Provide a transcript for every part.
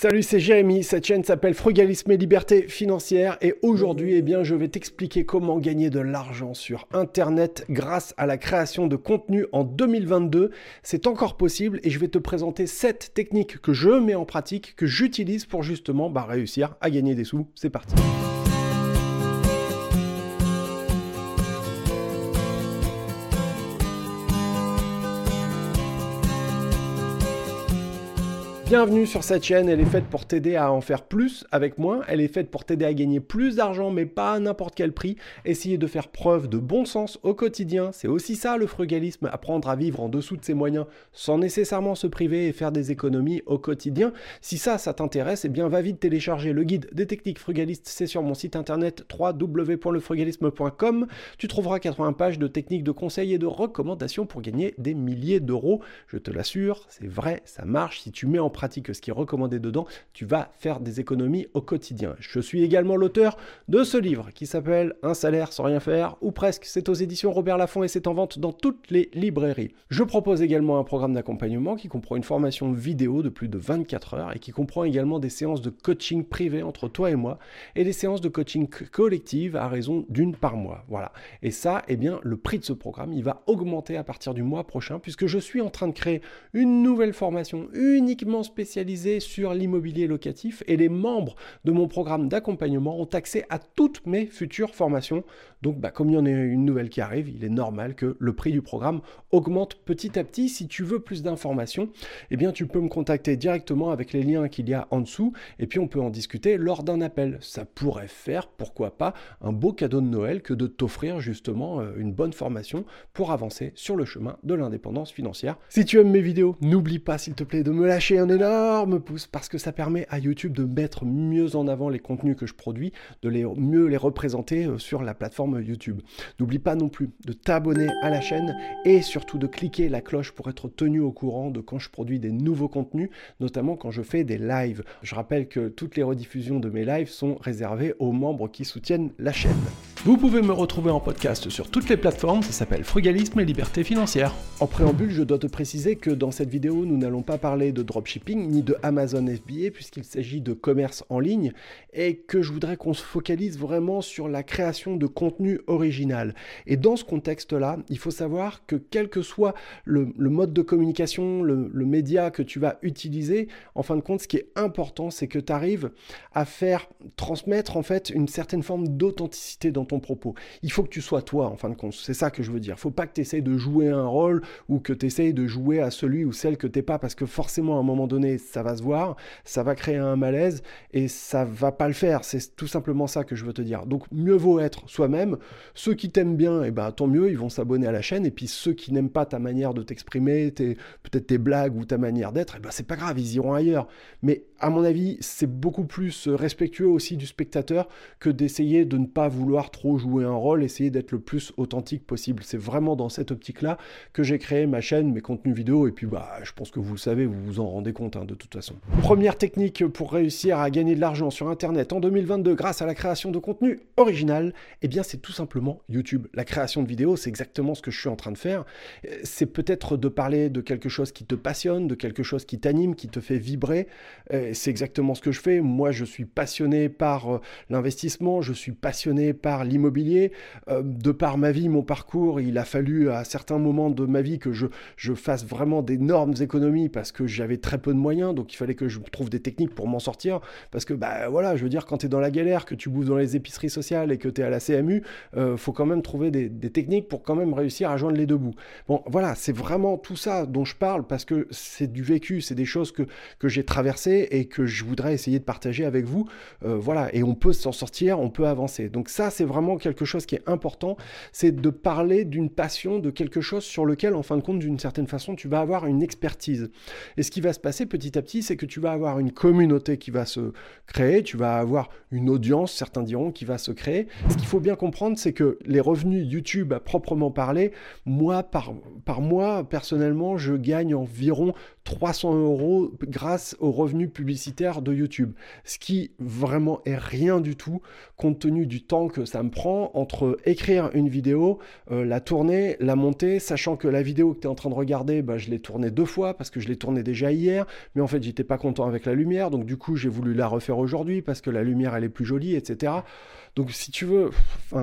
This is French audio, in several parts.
Salut, c'est Jérémy. Cette chaîne s'appelle Frugalisme et Liberté Financière et aujourd'hui, eh je vais t'expliquer comment gagner de l'argent sur Internet grâce à la création de contenu en 2022. C'est encore possible et je vais te présenter 7 techniques que je mets en pratique, que j'utilise pour justement bah, réussir à gagner des sous. C'est parti. Bienvenue sur cette chaîne, elle est faite pour t'aider à en faire plus avec moins, elle est faite pour t'aider à gagner plus d'argent mais pas à n'importe quel prix, essayer de faire preuve de bon sens au quotidien, c'est aussi ça le frugalisme, apprendre à vivre en dessous de ses moyens sans nécessairement se priver et faire des économies au quotidien. Si ça, ça t'intéresse, eh bien va vite télécharger le guide des techniques frugalistes, c'est sur mon site internet www.lefrugalisme.com, tu trouveras 80 pages de techniques de conseils et de recommandations pour gagner des milliers d'euros, je te l'assure, c'est vrai, ça marche, si tu mets en pratique ce qui est recommandé dedans, tu vas faire des économies au quotidien. Je suis également l'auteur de ce livre qui s'appelle Un salaire sans rien faire, ou presque. C'est aux éditions Robert Laffont et c'est en vente dans toutes les librairies. Je propose également un programme d'accompagnement qui comprend une formation vidéo de plus de 24 heures et qui comprend également des séances de coaching privé entre toi et moi et des séances de coaching collective à raison d'une par mois. Voilà. Et ça, eh bien, le prix de ce programme, il va augmenter à partir du mois prochain puisque je suis en train de créer une nouvelle formation uniquement spécialisé sur l'immobilier locatif et les membres de mon programme d'accompagnement ont accès à toutes mes futures formations. Donc bah, comme il y en a une nouvelle qui arrive, il est normal que le prix du programme augmente petit à petit. Si tu veux plus d'informations, eh bien tu peux me contacter directement avec les liens qu'il y a en dessous et puis on peut en discuter lors d'un appel. Ça pourrait faire, pourquoi pas, un beau cadeau de Noël que de t'offrir justement euh, une bonne formation pour avancer sur le chemin de l'indépendance financière. Si tu aimes mes vidéos, n'oublie pas s'il te plaît de me lâcher un énorme pouce parce que ça permet à YouTube de mettre mieux en avant les contenus que je produis, de les, mieux les représenter euh, sur la plateforme YouTube. N'oublie pas non plus de t'abonner à la chaîne et surtout de cliquer la cloche pour être tenu au courant de quand je produis des nouveaux contenus, notamment quand je fais des lives. Je rappelle que toutes les rediffusions de mes lives sont réservées aux membres qui soutiennent la chaîne. Vous pouvez me retrouver en podcast sur toutes les plateformes, ça s'appelle Frugalisme et Liberté Financière. En préambule, je dois te préciser que dans cette vidéo, nous n'allons pas parler de dropshipping ni de Amazon FBA puisqu'il s'agit de commerce en ligne et que je voudrais qu'on se focalise vraiment sur la création de contenu original. Et dans ce contexte-là, il faut savoir que quel que soit le, mode de communication, le, le média que tu vas utiliser, en fin de compte, ce qui est important, c'est que tu arrives à faire transmettre en fait une certaine forme d'authenticité dans ton propos. Il faut que tu sois toi, en fin de compte. C'est ça que je veux dire. Il faut pas que tu essayes de jouer un rôle ou que tu essayes de jouer à celui ou celle que tu n'es pas, parce que forcément, à un moment donné, ça va se voir, ça va créer un malaise et ça va pas le faire. C'est tout simplement ça que je veux te dire. Donc, mieux vaut être soi-même. Ceux qui t'aiment bien, et eh ben, tant mieux, ils vont s'abonner à la chaîne. Et puis, ceux qui n'aiment pas ta manière de t'exprimer, peut-être tes blagues ou ta manière d'être, eh ben, c'est pas grave, ils iront ailleurs. Mais à mon avis, c'est beaucoup plus respectueux aussi du spectateur que d'essayer de ne pas vouloir trop jouer un rôle, essayer d'être le plus authentique possible. C'est vraiment dans cette optique-là que j'ai créé ma chaîne, mes contenus vidéo, et puis bah, je pense que vous le savez, vous vous en rendez compte hein, de toute façon. Première technique pour réussir à gagner de l'argent sur Internet en 2022 grâce à la création de contenu original, eh bien c'est tout simplement YouTube. La création de vidéos, c'est exactement ce que je suis en train de faire. C'est peut-être de parler de quelque chose qui te passionne, de quelque chose qui t'anime, qui te fait vibrer. C'est exactement ce que je fais. Moi, je suis passionné par euh, l'investissement, je suis passionné par l'immobilier. Euh, de par ma vie, mon parcours, il a fallu à certains moments de ma vie que je, je fasse vraiment d'énormes économies parce que j'avais très peu de moyens, donc il fallait que je trouve des techniques pour m'en sortir. Parce que, bah voilà, je veux dire, quand tu es dans la galère, que tu bouffes dans les épiceries sociales et que tu es à la CMU, euh, faut quand même trouver des, techniques pour quand même réussir à joindre les deux bouts. Bon, voilà, c'est vraiment tout ça dont je parle parce que c'est du vécu, c'est des choses que, que j'ai traversées et que je voudrais essayer de partager avec vous. Euh, voilà, et on peut s'en sortir, on peut avancer. Donc ça, c'est vraiment quelque chose qui est important, c'est de parler d'une passion, de quelque chose sur lequel, en fin de compte, d'une certaine façon, tu vas avoir une expertise. Et ce qui va se passer petit à petit, c'est que tu vas avoir une communauté qui va se créer, tu vas avoir une audience, certains diront, qui va se créer. Ce qu'il faut bien comprendre, c'est que les revenus YouTube à proprement parler, moi, par, par mois, personnellement, je gagne environ 300 euros grâce aux revenus publicitaires de YouTube. Ce qui vraiment est rien du tout compte tenu du temps que ça me prend entre écrire une vidéo, euh, la tourner, la monter, sachant que la vidéo que tu es en train de regarder, bah, je l'ai tournée deux fois parce que je l'ai tournée déjà hier, mais en fait j'étais pas content avec la lumière, donc du coup j'ai voulu la refaire aujourd'hui parce que la lumière elle est plus jolie, etc. Donc si tu veux,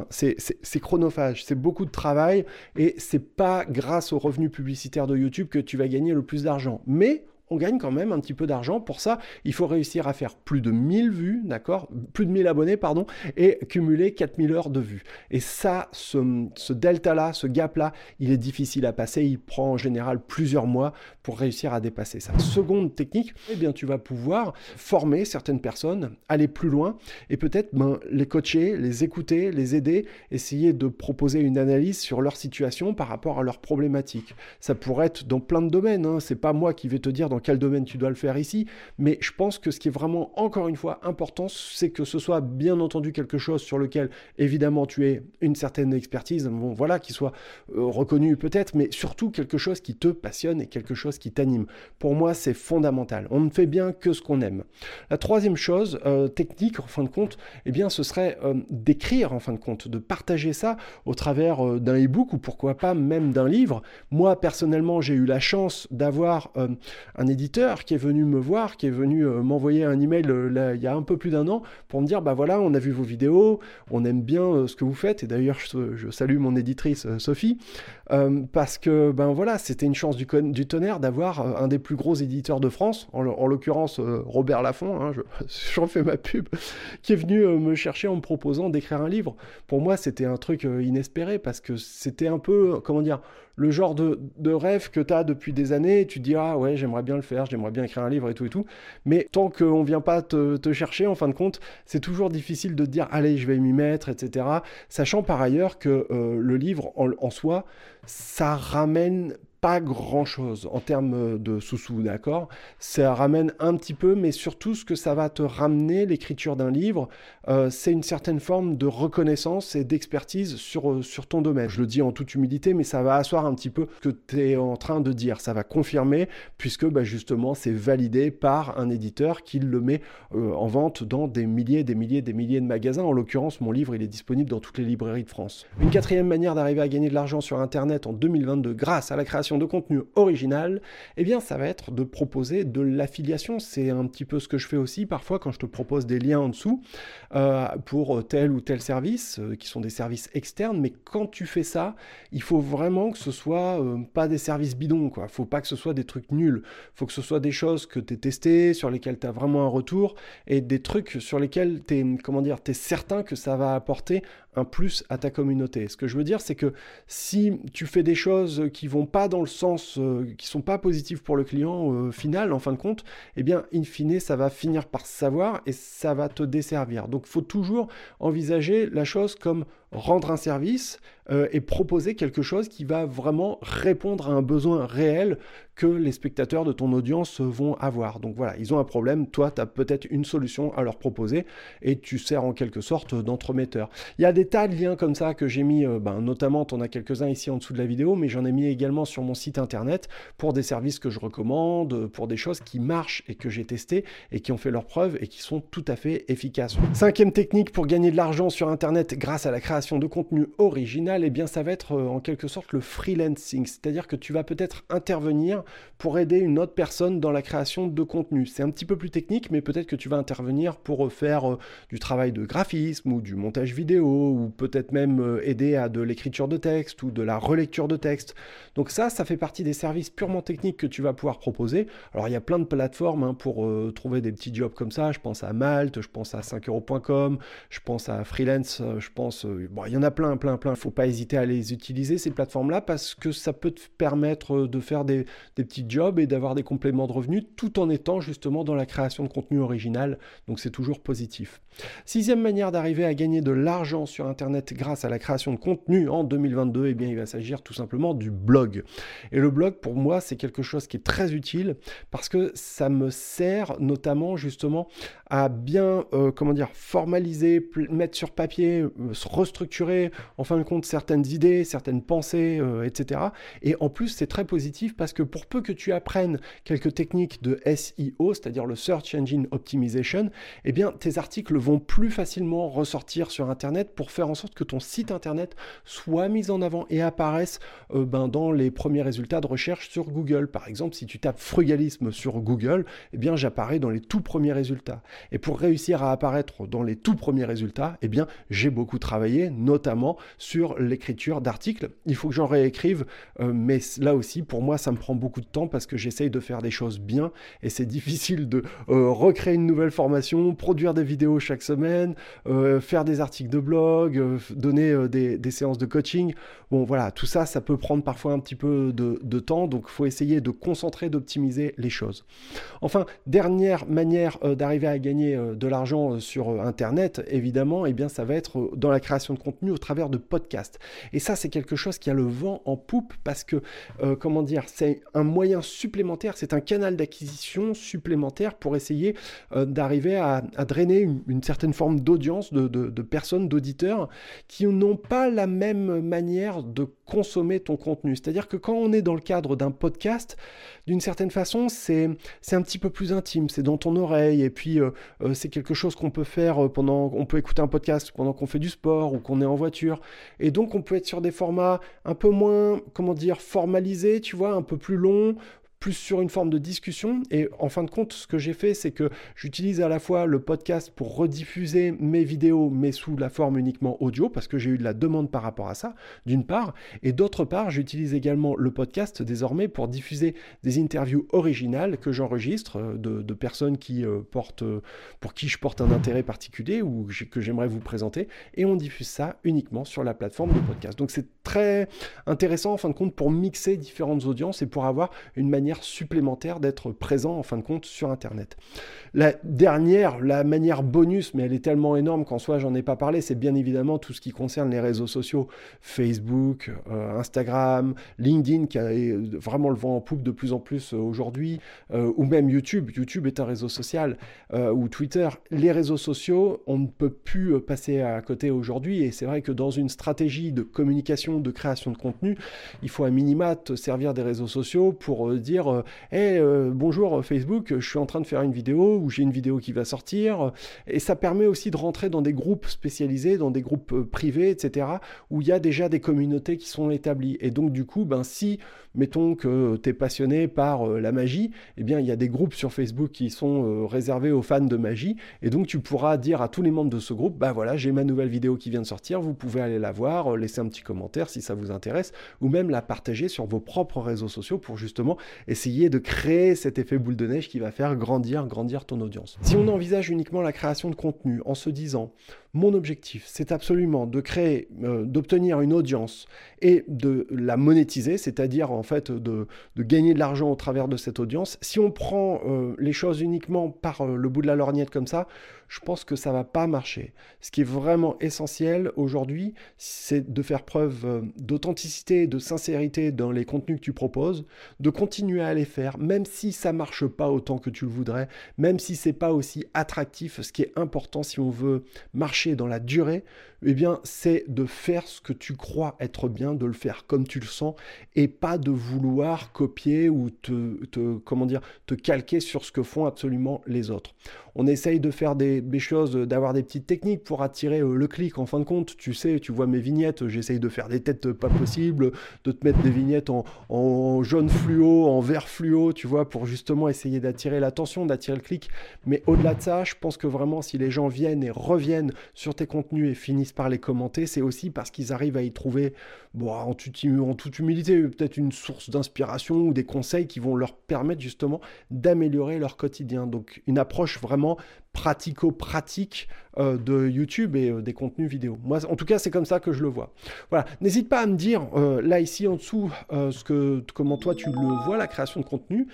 c'est chronophage, c'est beaucoup de travail et c'est pas grâce aux revenus publicitaires de YouTube que tu vas gagner le plus d'argent. Mais on gagne quand même un petit peu d'argent. Pour ça, il faut réussir à faire plus de 1000 vues, d'accord? Plus de 1000 abonnés, pardon, et cumuler 4000 heures de vues. Et ça, ce, delta-là, ce gap-là, il est difficile à passer. Il prend en général plusieurs mois pour réussir à dépasser ça. Seconde technique, eh bien, tu vas pouvoir former certaines personnes, aller plus loin et peut-être ben, les coacher, les écouter, les aider, essayer de proposer une analyse sur leur situation par rapport à leurs problématiques. Ça pourrait être dans plein de domaines. Hein. C'est pas moi qui vais te dire dans quel domaine tu dois le faire ici, mais je pense que ce qui est vraiment, encore une fois, important, c'est que ce soit bien entendu quelque chose sur lequel, évidemment, tu aies une certaine expertise, bon, voilà, qui soit euh, reconnu peut-être, mais surtout quelque chose qui te passionne et quelque chose qui t'anime. Pour moi, c'est fondamental. On ne fait bien que ce qu'on aime. La troisième chose, euh, technique, en fin de compte, eh bien, ce serait euh, d'écrire, en fin de compte, de partager ça au travers d'un e-book ou pourquoi pas même d'un livre. Moi, personnellement, j'ai eu la chance d'avoir un un éditeur qui est venu me voir, qui est venu euh, m'envoyer un email euh, il y a un peu plus d'un an pour me dire bah voilà, on a vu vos vidéos, on aime bien euh, ce que vous faites. Et d'ailleurs, je, salue mon éditrice Sophie parce que ben voilà, c'était une chance du, tonnerre d'avoir un des plus gros éditeurs de France, en, l'occurrence Robert Laffont, hein, j'en fais ma pub, qui est venu me chercher en me proposant d'écrire un livre. Pour moi, c'était un truc inespéré parce que c'était un peu, comment dire, le genre de, rêve que tu as depuis des années, tu te dis ah ouais j'aimerais bien le faire, j'aimerais bien écrire un livre et tout et tout, mais tant qu'on vient pas te, chercher en fin de compte, c'est toujours difficile de te dire allez je vais m'y mettre, etc. Sachant par ailleurs que euh, le livre en soi, ça ramène pas grand chose en termes de sous-sous, d'accord? Ça ramène un petit peu, mais surtout ce que ça va te ramener, l'écriture d'un livre, euh, c'est une certaine forme de reconnaissance et d'expertise sur, euh, sur ton domaine. Je le dis en toute humilité, mais ça va asseoir un petit peu ce que tu es en train de dire. Ça va confirmer, puisque bah, justement, c'est validé par un éditeur qui le met euh, en vente dans des milliers, des milliers, des milliers de magasins. En l'occurrence, mon livre, il est disponible dans toutes les librairies de France. Une quatrième manière d'arriver à gagner de l'argent sur Internet en 2022 grâce à la création de contenu original, eh bien ça va être de proposer de l'affiliation. C'est un petit peu ce que je fais aussi parfois quand je te propose des liens en dessous euh, pour tel ou tel service, euh, qui sont des services externes. Mais quand tu fais ça, il faut vraiment que ce soit euh, pas des services bidons. Ne faut pas que ce soit des trucs nuls. Faut que ce soit des choses que tu es testé, sur lesquelles tu as vraiment un retour, et des trucs sur lesquels tu es, comment dire, es certain que ça va apporter un plus à ta communauté. Ce que je veux dire, c'est que si tu fais des choses qui vont pas dans sens, euh, qui sont pas positives pour le client euh, final, en fin de compte, eh bien, in fine, ça va finir par savoir et ça va te desservir. Donc, faut toujours envisager la chose comme rendre un service euh, et proposer quelque chose qui va vraiment répondre à un besoin réel que les spectateurs de ton audience vont avoir. Donc voilà, ils ont un problème, toi, tu as peut-être une solution à leur proposer et tu sers en quelque sorte d'entremetteur. Il y a des tas de liens comme ça que j'ai mis, euh, ben, notamment, tu en as quelques-uns ici en dessous de la vidéo, mais j'en ai mis également sur mon site internet pour des services que je recommande, pour des choses qui marchent et que j'ai testé et qui ont fait leurs preuves et qui sont tout à fait efficaces. Cinquième technique pour gagner de l'argent sur internet grâce à la création de contenu original, et eh bien ça va être euh, en quelque sorte le freelancing, c'est-à-dire que tu vas peut-être intervenir pour aider une autre personne dans la création de contenu. C'est un petit peu plus technique, mais peut-être que tu vas intervenir pour euh, faire euh, du travail de graphisme ou du montage vidéo, ou peut-être même aider à de l'écriture de texte ou de la relecture de texte. Donc ça, ça fait partie des services purement techniques que tu vas pouvoir proposer. Alors il y a plein de plateformes hein, pour trouver des petits jobs comme ça. Je pense à Malte, je pense à 5euros.com, je pense à Freelance, je pense il y en a plein, plein, plein. Il ne faut pas hésiter à les utiliser, ces plateformes-là, parce que ça peut te permettre euh, de faire des, petits jobs et d'avoir des compléments de revenus tout en étant justement dans la création de contenu original. Donc c'est toujours positif. Sixième manière d'arriver à gagner de l'argent sur Internet grâce à la création de contenu en 2022, eh bien, il va s'agir tout simplement du blog. Et le blog, pour moi, c'est quelque chose qui est très utile parce que ça me sert notamment justement à bien, euh, comment dire, formaliser, mettre sur papier, euh, restructurer en fin de compte certaines idées, certaines pensées, etc. Et en plus, c'est très positif parce que pour peu que tu apprennes quelques techniques de SEO, c'est-à-dire le Search Engine Optimization, eh bien, tes articles vont plus facilement ressortir sur Internet pour faire en sorte que ton site Internet soit mis en avant et apparaisse ben, dans les premiers résultats de recherche sur Google. Par exemple, si tu tapes frugalisme sur Google, eh bien, j'apparais dans les tout premiers résultats. Et pour réussir à apparaître dans les tout premiers résultats, eh bien, j'ai beaucoup travaillé, notamment sur l'écriture d'articles. Il faut que j'en réécrive, euh, mais là aussi, pour moi, ça me prend beaucoup de temps parce que j'essaye de faire des choses bien et c'est difficile de euh, recréer une nouvelle formation, produire des vidéos chaque semaine, euh, faire des articles de blog, donner des, séances de coaching. Bon, voilà, tout ça, ça peut prendre parfois un petit peu de, de temps, donc il faut essayer de concentrer, d'optimiser les choses. Enfin, dernière manière d'arriver à gagner de l'argent sur Internet, évidemment, eh bien, ça va être dans la création de contenu au travers de podcasts. Et ça, c'est quelque chose qui a le vent en poupe parce que, comment dire, c'est un moyen supplémentaire, c'est un canal d'acquisition supplémentaire pour essayer euh, d'arriver à, drainer une, certaine forme d'audience, de, de, personnes, d'auditeurs qui n'ont pas la même manière de consommer ton contenu. C'est-à-dire que quand on est dans le cadre d'un podcast, d'une certaine façon, c'est un petit peu plus intime, c'est dans ton oreille, et puis euh, euh, c'est quelque chose qu'on peut faire pendant, on peut écouter un podcast pendant qu'on fait du sport ou qu'on est en voiture, et donc on peut être sur des formats un peu moins, comment dire, formalisés, tu vois, un peu plus long, plus sur une forme de discussion. Et en fin de compte, ce que j'ai fait, c'est que j'utilise à la fois le podcast pour rediffuser mes vidéos, mais sous la forme uniquement audio, parce que j'ai eu de la demande par rapport à ça, d'une part. Et d'autre part, j'utilise également le podcast désormais pour diffuser des interviews originales que j'enregistre euh, de, personnes qui euh, portent, euh, pour qui je porte un intérêt particulier ou que j'aimerais vous présenter. Et on diffuse ça uniquement sur la plateforme de podcast. Donc c'est très intéressant en fin de compte pour mixer différentes audiences et pour avoir une manière supplémentaire d'être présent en fin de compte sur Internet. La dernière, la manière bonus, mais elle est tellement énorme qu'en soi j'en ai pas parlé, c'est bien évidemment tout ce qui concerne les réseaux sociaux, Facebook, euh, Instagram, LinkedIn qui a vraiment le vent en poupe de plus en plus euh, aujourd'hui, euh, ou même YouTube. YouTube est un réseau social, ou Twitter. Les réseaux sociaux, on ne peut plus passer à côté aujourd'hui, et c'est vrai que dans une stratégie de communication, de création de contenu, il faut à minima te servir des réseaux sociaux pour dire hey, euh, bonjour Facebook, je suis en train de faire une vidéo ou j'ai une vidéo qui va sortir. Et ça permet aussi de rentrer dans des groupes spécialisés, dans des groupes euh, privés, etc., où il y a déjà des communautés qui sont établies. Et donc, du coup, ben, si, mettons que tu es passionné par euh, la magie, eh bien, il y a des groupes sur Facebook qui sont réservés aux fans de magie. Et donc, tu pourras dire à tous les membres de ce groupe, bah voilà, j'ai ma nouvelle vidéo qui vient de sortir, vous pouvez aller la voir, laisser un petit commentaire si ça vous intéresse, ou même la partager sur vos propres réseaux sociaux pour justement essayer de créer cet effet boule de neige qui va faire grandir, grandir ton audience. Si on envisage uniquement la création de contenu en se disant mon objectif, c'est absolument de créer, euh, d'obtenir une audience et de la monétiser, c'est-à-dire en fait de, gagner de l'argent au travers de cette audience. Si on prend euh, les choses uniquement par euh, le bout de la lorgnette comme ça, je pense que ça va pas marcher. Ce qui est vraiment essentiel aujourd'hui, c'est de faire preuve d'authenticité, de sincérité dans les contenus que tu proposes, de continuer à les faire, même si ça marche pas autant que tu le voudrais, même si c'est pas aussi attractif. Ce qui est important si on veut marcher dans la durée, eh bien, c'est de faire ce que tu crois être bien, de le faire comme tu le sens, et pas de vouloir copier ou te, comment dire, te calquer sur ce que font absolument les autres. On essaye de faire des, choses, d'avoir des petites techniques pour attirer euh, le clic. En fin de compte, tu sais, tu vois mes vignettes, j'essaye de faire des têtes pas possibles, de te mettre des vignettes en, en jaune fluo, en vert fluo, tu vois, pour justement essayer d'attirer l'attention, d'attirer le clic. Mais au-delà de ça, je pense que vraiment, si les gens viennent et reviennent sur tes contenus et finissent par les commenter, c'est aussi parce qu'ils arrivent à y trouver, bon, en, toute, humilité, peut-être une source d'inspiration ou des conseils qui vont leur permettre justement d'améliorer leur quotidien. Donc une approche vraiment pratico-pratique euh, de YouTube et euh, des contenus vidéo. Moi, en tout cas, c'est comme ça que je le vois. Voilà. N'hésite pas à me dire euh, là ici en dessous ce que, comment toi tu le vois la création de contenu.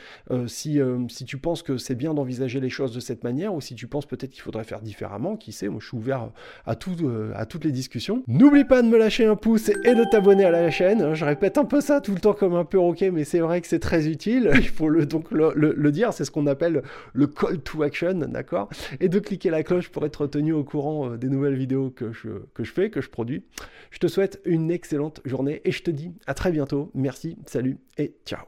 si, si tu penses que c'est bien d'envisager les choses de cette manière ou si tu penses peut-être qu'il faudrait faire différemment. Qui sait Moi, je suis ouvert à tout, à toutes les discussions. N'oublie pas de me lâcher un pouce et de t'abonner à la chaîne. Je répète un peu ça tout le temps comme un peu roquet, mais c'est vrai que c'est très utile. Il faut le, donc le dire. C'est ce qu'on appelle le call to action, d'accord? Et de cliquer la cloche pour être tenu au courant euh, des nouvelles vidéos que je, que je fais, que je produis. Je te souhaite une excellente journée et je te dis à très bientôt. Merci, salut et ciao.